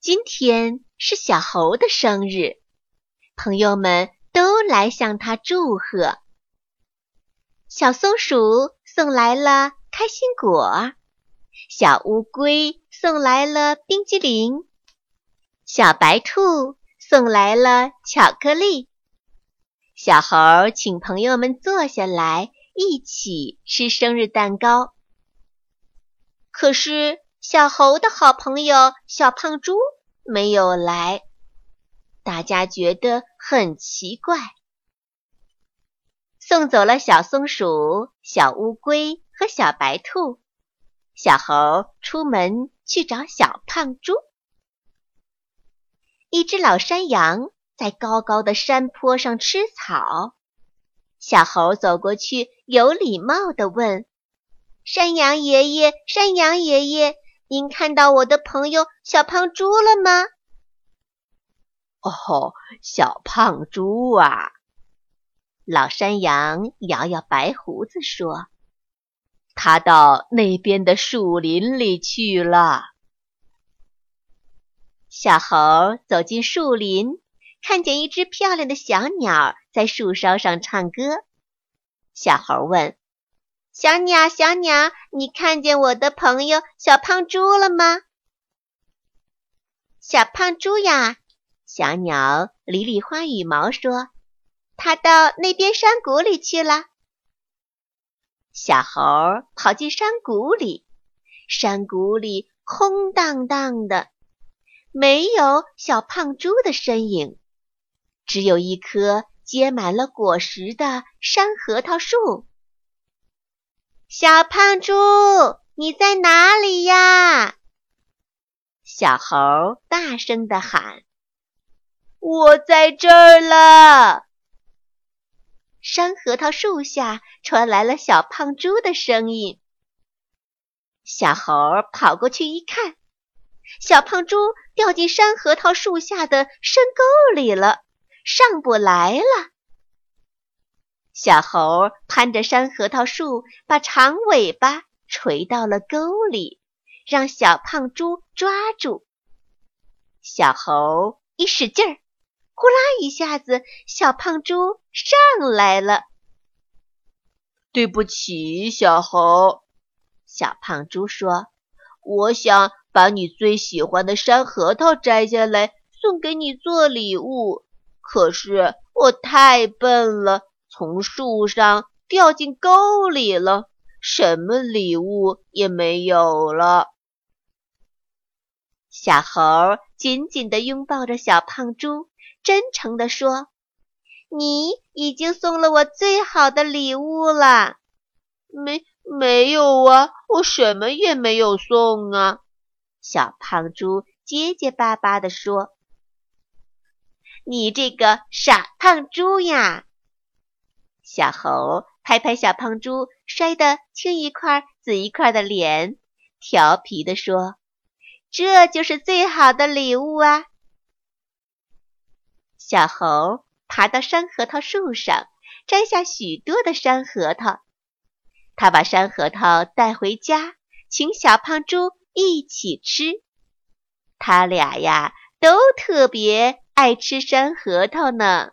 今天是小猴的生日，朋友们都来向他祝贺。小松鼠送来了开心果，小乌龟送来了冰激凌，小白兔送来了巧克力。小猴请朋友们坐下来一起吃生日蛋糕。可是。小猴的好朋友小胖猪没有来，大家觉得很奇怪。送走了小松鼠、小乌龟和小白兔，小猴出门去找小胖猪。一只老山羊在高高的山坡上吃草，小猴走过去，有礼貌地问：“山羊爷爷，山羊爷爷。”您看到我的朋友小胖猪了吗？哦，小胖猪啊！老山羊摇摇白胡子说：“他到那边的树林里去了。”小猴走进树林，看见一只漂亮的小鸟在树梢上唱歌。小猴问。小鸟，小鸟，你看见我的朋友小胖猪了吗？小胖猪呀，小鸟理理花羽毛说：“它到那边山谷里去了。”小猴跑进山谷里，山谷里空荡荡的，没有小胖猪的身影，只有一棵结满了果实的山核桃树。小胖猪，你在哪里呀？小猴大声地喊：“我在这儿了！”山核桃树下传来了小胖猪的声音。小猴跑过去一看，小胖猪掉进山核桃树下的深沟里了，上不来了。小猴攀着山核桃树，把长尾巴垂到了沟里，让小胖猪抓住。小猴一使劲儿，呼啦一下子，小胖猪上来了。对不起，小猴。小胖猪说：“我想把你最喜欢的山核桃摘下来送给你做礼物，可是我太笨了。”从树上掉进沟里了，什么礼物也没有了。小猴紧紧地拥抱着小胖猪，真诚地说：“你已经送了我最好的礼物了。”“没没有啊，我什么也没有送啊。”小胖猪结结巴巴地说。“你这个傻胖猪呀！”小猴拍拍小胖猪摔得青一块紫一块的脸，调皮地说：“这就是最好的礼物啊！”小猴爬到山核桃树上，摘下许多的山核桃。他把山核桃带回家，请小胖猪一起吃。他俩呀，都特别爱吃山核桃呢。